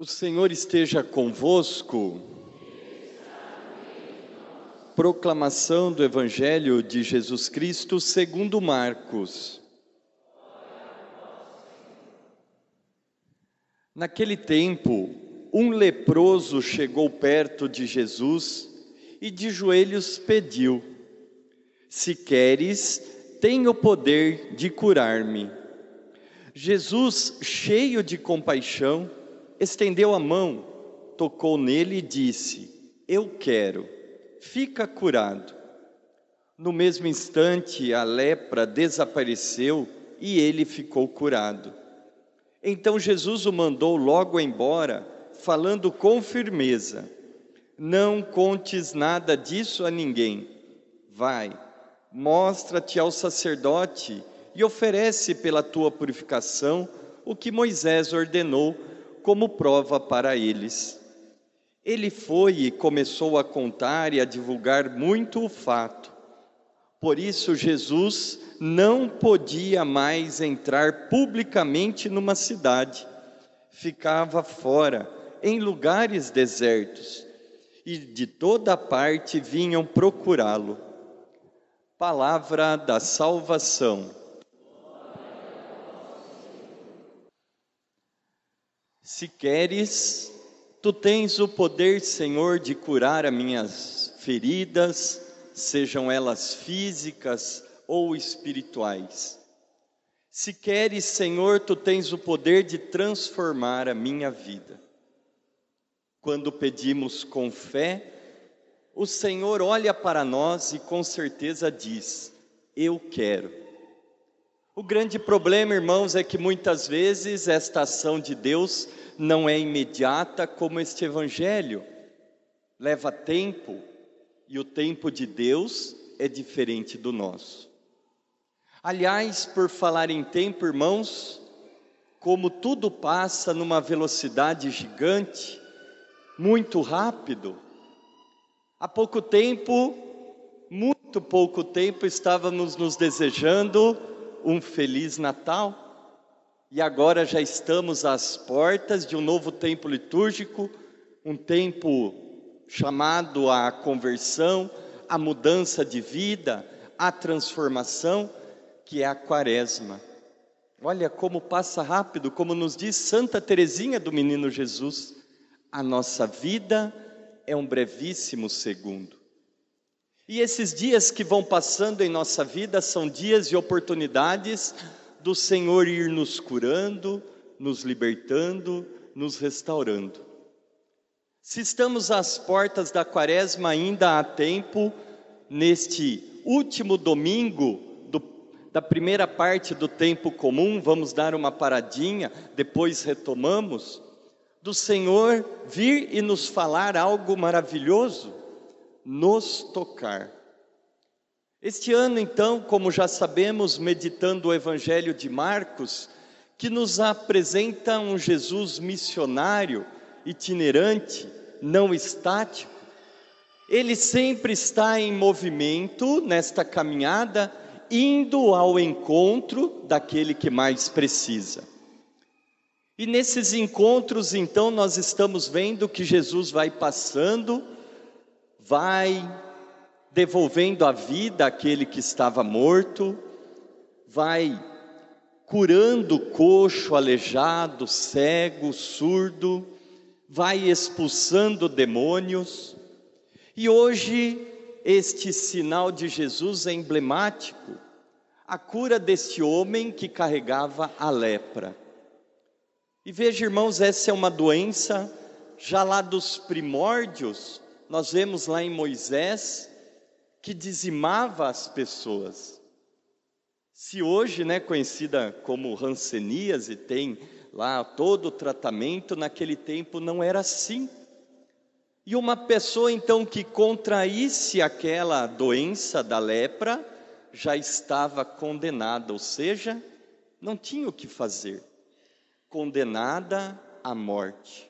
O Senhor esteja convosco. Proclamação do Evangelho de Jesus Cristo segundo Marcos. Naquele tempo, um leproso chegou perto de Jesus e de joelhos pediu: Se queres, tenho o poder de curar-me. Jesus, cheio de compaixão, estendeu a mão, tocou nele e disse: Eu quero, fica curado. No mesmo instante, a lepra desapareceu e ele ficou curado. Então Jesus o mandou logo embora, falando com firmeza: Não contes nada disso a ninguém. Vai, mostra-te ao sacerdote e oferece pela tua purificação o que Moisés ordenou como prova para eles. Ele foi e começou a contar e a divulgar muito o fato. Por isso, Jesus não podia mais entrar publicamente numa cidade, ficava fora, em lugares desertos, e de toda parte vinham procurá-lo. Palavra da salvação. Se queres, tu tens o poder, Senhor, de curar as minhas feridas, sejam elas físicas ou espirituais. Se queres, Senhor, tu tens o poder de transformar a minha vida. Quando pedimos com fé, o Senhor olha para nós e com certeza diz: Eu quero. O grande problema, irmãos, é que muitas vezes esta ação de Deus não é imediata como este evangelho. Leva tempo e o tempo de Deus é diferente do nosso. Aliás, por falar em tempo, irmãos, como tudo passa numa velocidade gigante, muito rápido. Há pouco tempo, muito pouco tempo, estávamos nos desejando um feliz Natal. E agora já estamos às portas de um novo tempo litúrgico, um tempo chamado à conversão, à mudança de vida, à transformação, que é a Quaresma. Olha como passa rápido, como nos diz Santa Teresinha do Menino Jesus, a nossa vida é um brevíssimo segundo. E esses dias que vão passando em nossa vida são dias de oportunidades do Senhor ir nos curando, nos libertando, nos restaurando. Se estamos às portas da quaresma, ainda há tempo, neste último domingo do, da primeira parte do tempo comum, vamos dar uma paradinha, depois retomamos, do Senhor vir e nos falar algo maravilhoso nos tocar. Este ano, então, como já sabemos, meditando o Evangelho de Marcos, que nos apresenta um Jesus missionário, itinerante, não estático, ele sempre está em movimento nesta caminhada, indo ao encontro daquele que mais precisa. E nesses encontros, então, nós estamos vendo que Jesus vai passando vai devolvendo a vida àquele que estava morto, vai curando coxo, aleijado, cego, surdo, vai expulsando demônios. E hoje este sinal de Jesus é emblemático, a cura deste homem que carregava a lepra. E veja, irmãos, essa é uma doença já lá dos primórdios, nós vemos lá em Moisés que dizimava as pessoas. Se hoje, né, conhecida como Hanseníase, tem lá todo o tratamento, naquele tempo não era assim. E uma pessoa então que contraísse aquela doença da lepra já estava condenada, ou seja, não tinha o que fazer, condenada à morte.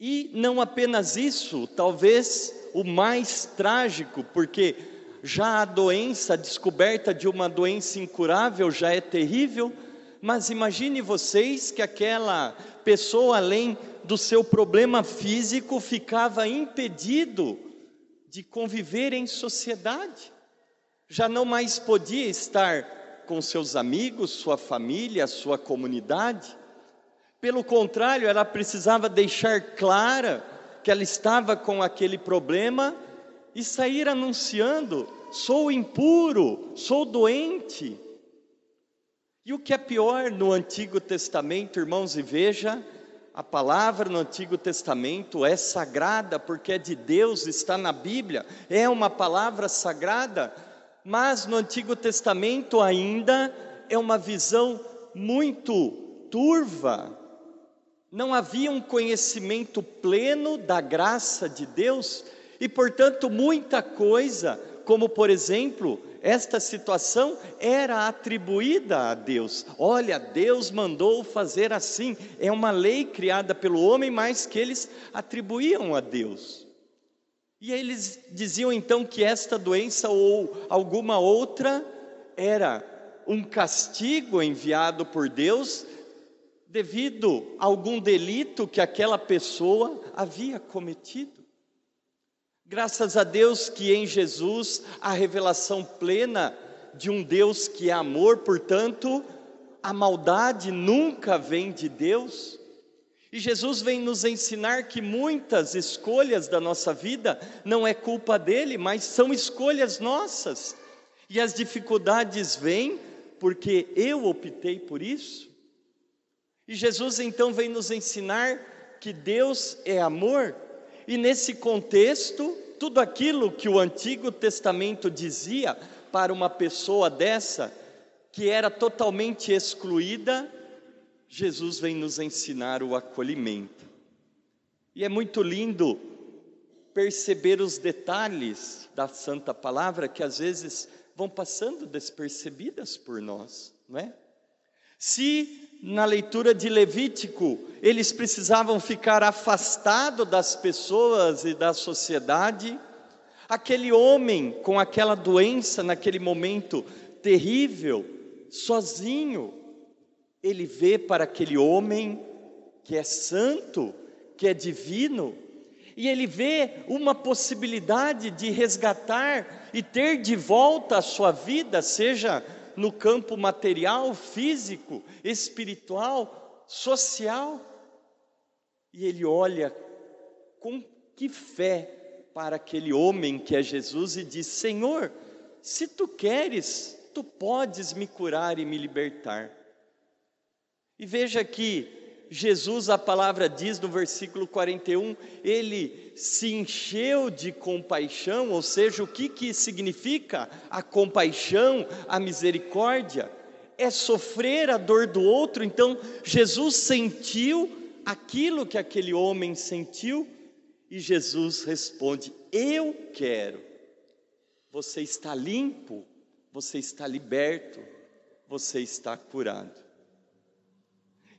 E não apenas isso, talvez o mais trágico, porque já a doença, a descoberta de uma doença incurável já é terrível, Mas imagine vocês que aquela pessoa, além do seu problema físico, ficava impedido de conviver em sociedade. Já não mais podia estar com seus amigos, sua família, sua comunidade. Pelo contrário, ela precisava deixar clara que ela estava com aquele problema e sair anunciando: sou impuro, sou doente. E o que é pior no Antigo Testamento, irmãos, e veja, a palavra no Antigo Testamento é sagrada, porque é de Deus, está na Bíblia, é uma palavra sagrada, mas no Antigo Testamento ainda é uma visão muito turva, não havia um conhecimento pleno da graça de Deus, e portanto muita coisa, como por exemplo, esta situação era atribuída a Deus. Olha, Deus mandou fazer assim. É uma lei criada pelo homem, mas que eles atribuíam a Deus. E eles diziam então que esta doença ou alguma outra era um castigo enviado por Deus devido a algum delito que aquela pessoa havia cometido. Graças a Deus que em Jesus a revelação plena de um Deus que é amor, portanto, a maldade nunca vem de Deus. E Jesus vem nos ensinar que muitas escolhas da nossa vida não é culpa dele, mas são escolhas nossas. E as dificuldades vêm porque eu optei por isso. E Jesus então vem nos ensinar que Deus é amor e nesse contexto, tudo aquilo que o Antigo Testamento dizia para uma pessoa dessa, que era totalmente excluída, Jesus vem nos ensinar o acolhimento. E é muito lindo perceber os detalhes da Santa Palavra que às vezes vão passando despercebidas por nós, não é? Se na leitura de Levítico, eles precisavam ficar afastados das pessoas e da sociedade. Aquele homem com aquela doença naquele momento terrível, sozinho, ele vê para aquele homem que é santo, que é divino, e ele vê uma possibilidade de resgatar e ter de volta a sua vida, seja no campo material, físico, espiritual, social. E ele olha com que fé para aquele homem que é Jesus e diz: Senhor, se tu queres, tu podes me curar e me libertar. E veja que Jesus, a palavra diz no versículo 41, ele se encheu de compaixão, ou seja, o que, que significa a compaixão, a misericórdia? É sofrer a dor do outro, então Jesus sentiu aquilo que aquele homem sentiu, e Jesus responde: Eu quero. Você está limpo, você está liberto, você está curado.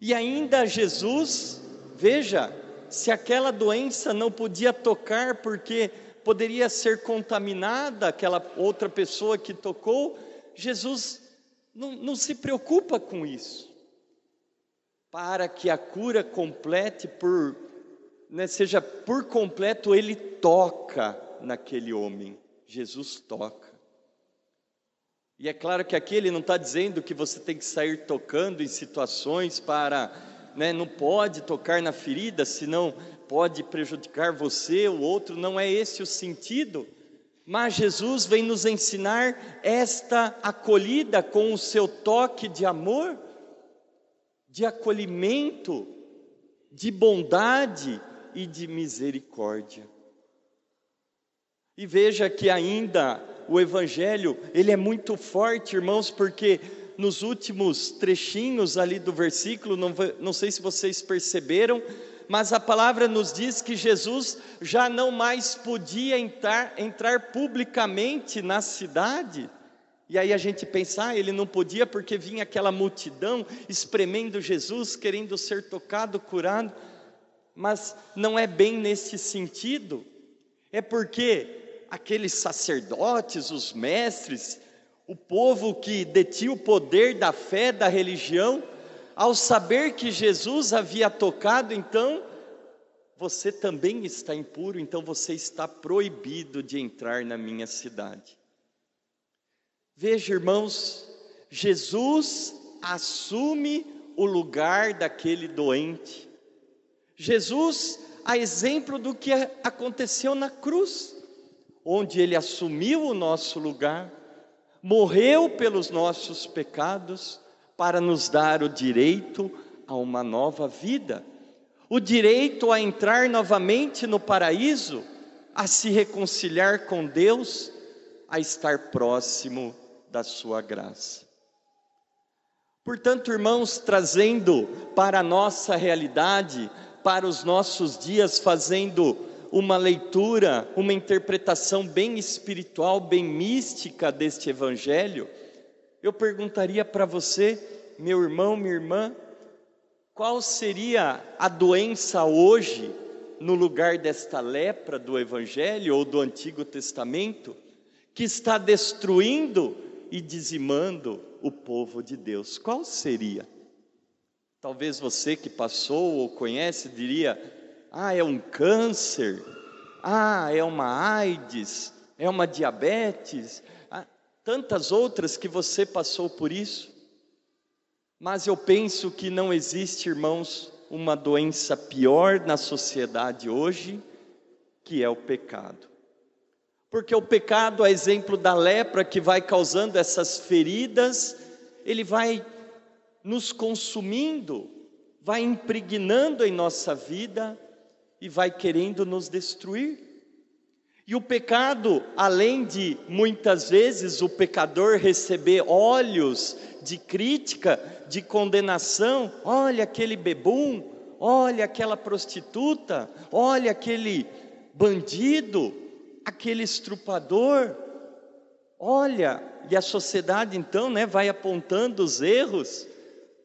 E ainda Jesus, veja, se aquela doença não podia tocar porque poderia ser contaminada aquela outra pessoa que tocou, Jesus não, não se preocupa com isso. Para que a cura complete por, né, seja por completo, ele toca naquele homem. Jesus toca. E é claro que aqui ele não está dizendo que você tem que sair tocando em situações para, né, não pode tocar na ferida, senão pode prejudicar você, o outro, não é esse o sentido. Mas Jesus vem nos ensinar esta acolhida com o seu toque de amor, de acolhimento, de bondade e de misericórdia. E veja que ainda o evangelho, ele é muito forte, irmãos, porque nos últimos trechinhos ali do versículo, não, não sei se vocês perceberam, mas a palavra nos diz que Jesus já não mais podia entrar, entrar publicamente na cidade. E aí a gente pensa, ah, ele não podia porque vinha aquela multidão espremendo Jesus, querendo ser tocado, curado. Mas não é bem nesse sentido. É porque aqueles sacerdotes, os mestres, O povo que detinha o poder da fé, da religião, ao saber que Jesus havia tocado, então, você também está impuro, então você está proibido de entrar na minha cidade. Veja, irmãos, Jesus assume o lugar daquele doente. Jesus, a exemplo do que aconteceu na cruz, onde ele assumiu o nosso lugar, morreu pelos nossos pecados, para nos dar o direito a uma nova vida, o direito a entrar novamente no paraíso, a se reconciliar com Deus, a estar próximo da Sua graça. Portanto, irmãos, trazendo para a nossa realidade, para os nossos dias, fazendo uma leitura, uma interpretação bem espiritual, bem mística deste Evangelho, eu perguntaria para você, meu irmão, minha irmã, qual seria a doença hoje no lugar desta lepra do Evangelho ou do Antigo Testamento que está destruindo e dizimando o povo de Deus? Qual seria? Talvez você que passou ou conhece diria: ah, é um câncer, ah, é uma AIDS, é uma diabetes, ah, tantas outras que você passou por isso. Mas eu penso que não existe, irmãos, uma doença pior na sociedade hoje, que é o pecado. Porque o pecado, a exemplo da lepra que vai causando essas feridas, ele vai nos consumindo, vai impregnando em nossa vida e vai querendo nos destruir. E o pecado, além de muitas vezes o pecador receber olhos de crítica, de condenação, olha aquele bebum, olha aquela prostituta, olha aquele bandido, aquele estrupador. Olha, e a sociedade então, né, vai apontando os erros,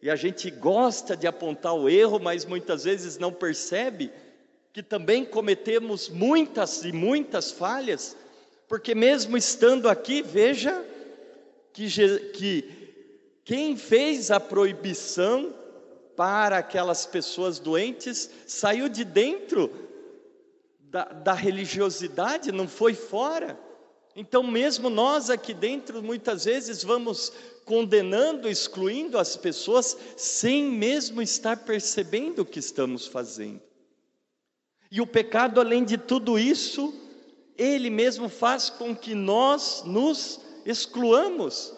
e a gente gosta de apontar o erro, mas muitas vezes não percebe que também cometemos muitas e muitas falhas, porque mesmo estando aqui, veja que, que quem fez a proibição para aquelas pessoas doentes saiu de dentro da, da religiosidade, não foi fora. Então, mesmo nós aqui dentro, muitas vezes vamos condenando, excluindo as pessoas, sem mesmo estar percebendo o que estamos fazendo. E o pecado, além de tudo isso, ele mesmo faz com que nós nos excluamos,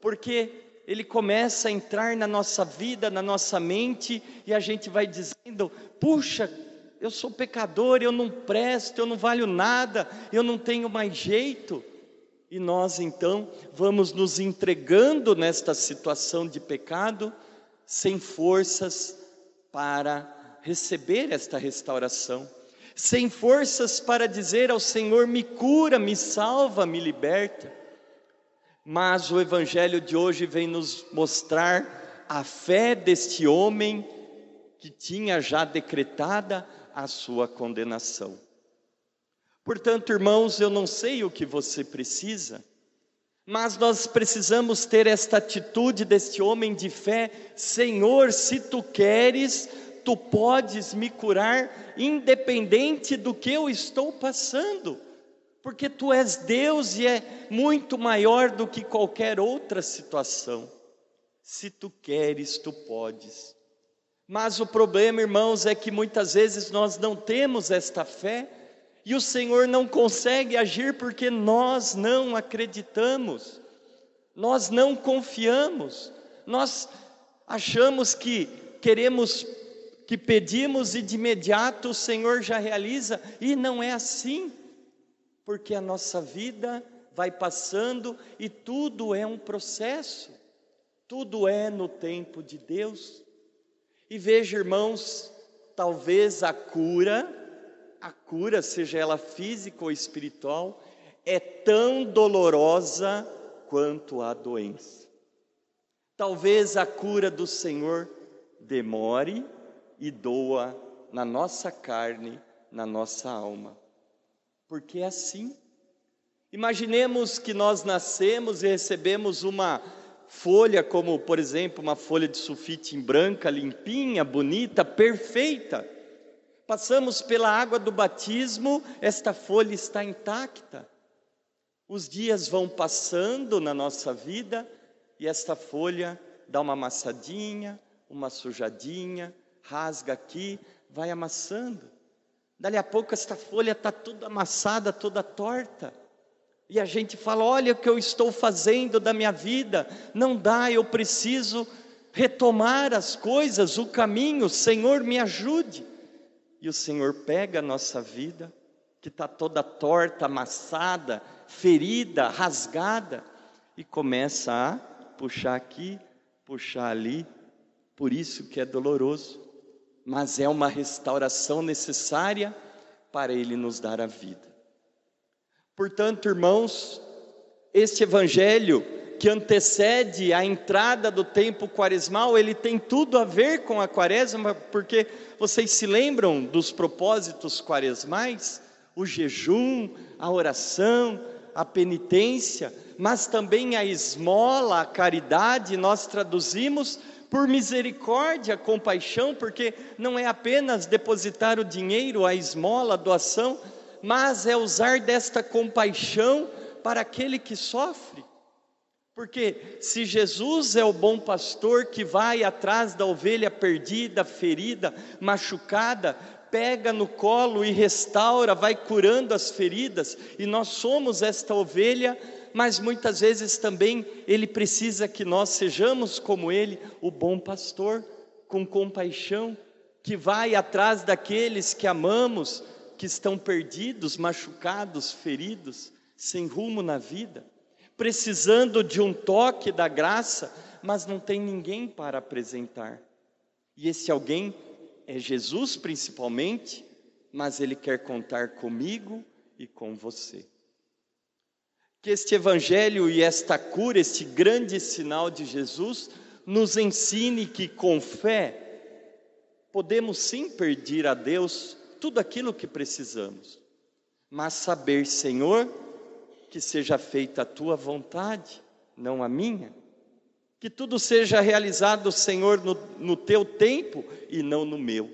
porque ele começa a entrar na nossa vida, na nossa mente, e a gente vai dizendo: puxa, eu sou pecador, eu não presto, eu não valho nada, eu não tenho mais jeito. E nós então vamos nos entregando nesta situação de pecado, sem forças para receber esta restauração, sem forças para dizer ao Senhor: me cura, me salva, me liberta. Mas o Evangelho de hoje vem nos mostrar a fé deste homem que tinha já decretada a sua condenação. Portanto, irmãos, eu não sei o que você precisa, mas nós precisamos ter esta atitude deste homem de fé: Senhor, se tu queres, tu podes me curar, independente do que eu estou passando, porque tu és Deus e é muito maior do que qualquer outra situação. Se tu queres, tu podes. Mas o problema, irmãos, é que muitas vezes nós não temos esta fé e o Senhor não consegue agir porque nós não acreditamos, nós não confiamos, nós achamos que queremos que pedimos e de imediato o Senhor já realiza, e não é assim, porque a nossa vida vai passando e tudo é um processo, tudo é no tempo de Deus. E veja, irmãos, talvez a cura, a cura, seja ela física ou espiritual, é tão dolorosa quanto a doença. Talvez a cura do Senhor demore, e doa na nossa carne, na nossa alma. Porque é assim. Imaginemos que nós nascemos e recebemos uma folha, como por exemplo, uma folha de sulfite em branca, limpinha, bonita, perfeita. Passamos pela água do batismo, esta folha está intacta. Os dias vão passando na nossa vida e esta folha dá uma amassadinha, uma sujadinha, rasga aqui, vai amassando. Dali a pouco esta folha está toda amassada, toda torta. E a gente fala: olha o que eu estou fazendo da minha vida, não dá, eu preciso retomar as coisas, o caminho, Senhor, me ajude. E o Senhor pega a nossa vida, que está toda torta, amassada, ferida, rasgada, e começa a puxar aqui, puxar ali, por isso que é doloroso, mas é uma restauração necessária para Ele nos dar a vida. Portanto, irmãos, este evangelho que antecede a entrada do tempo quaresmal, ele tem tudo a ver com a quaresma, porque vocês se lembram dos propósitos quaresmais? O jejum, a oração, a penitência, mas também a esmola, a caridade, nós traduzimos por misericórdia, compaixão, porque não é apenas depositar o dinheiro, a esmola, a doação, mas é usar desta compaixão para aquele que sofre. Porque se Jesus é o bom pastor que vai atrás da ovelha perdida, ferida, machucada, pega no colo e restaura, vai curando as feridas, e nós somos esta ovelha, mas muitas vezes também ele precisa que nós sejamos como ele, o bom pastor, com compaixão, que vai atrás daqueles que amamos, que estão perdidos, machucados, feridos, sem rumo na vida, precisando de um toque da graça, mas não tem ninguém para apresentar. E esse alguém é Jesus principalmente, mas ele quer contar comigo e com você. Que este evangelho e esta cura, este grande sinal de Jesus, nos ensine que com fé podemos sim pedir a Deus tudo aquilo que precisamos, mas saber, Senhor, que seja feita a tua vontade, não a minha. Que tudo seja realizado, Senhor, no, no teu tempo e não no meu.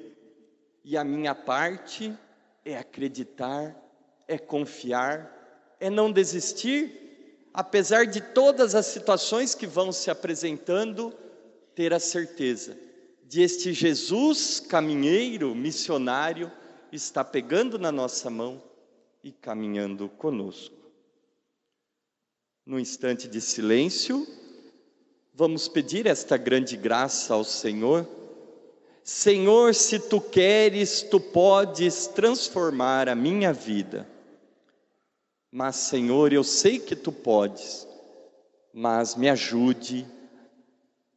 E a minha parte é acreditar, é confiar, é não desistir, apesar de todas as situações que vão se apresentando, ter a certeza de este Jesus caminheiro, missionário, está pegando na nossa mão e caminhando conosco. No instante de silêncio, vamos pedir esta grande graça ao Senhor. Senhor, se tu queres, tu podes transformar a minha vida. Mas, Senhor, eu sei que tu podes, mas me ajude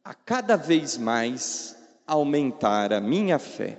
a cada vez mais aumentar a minha fé.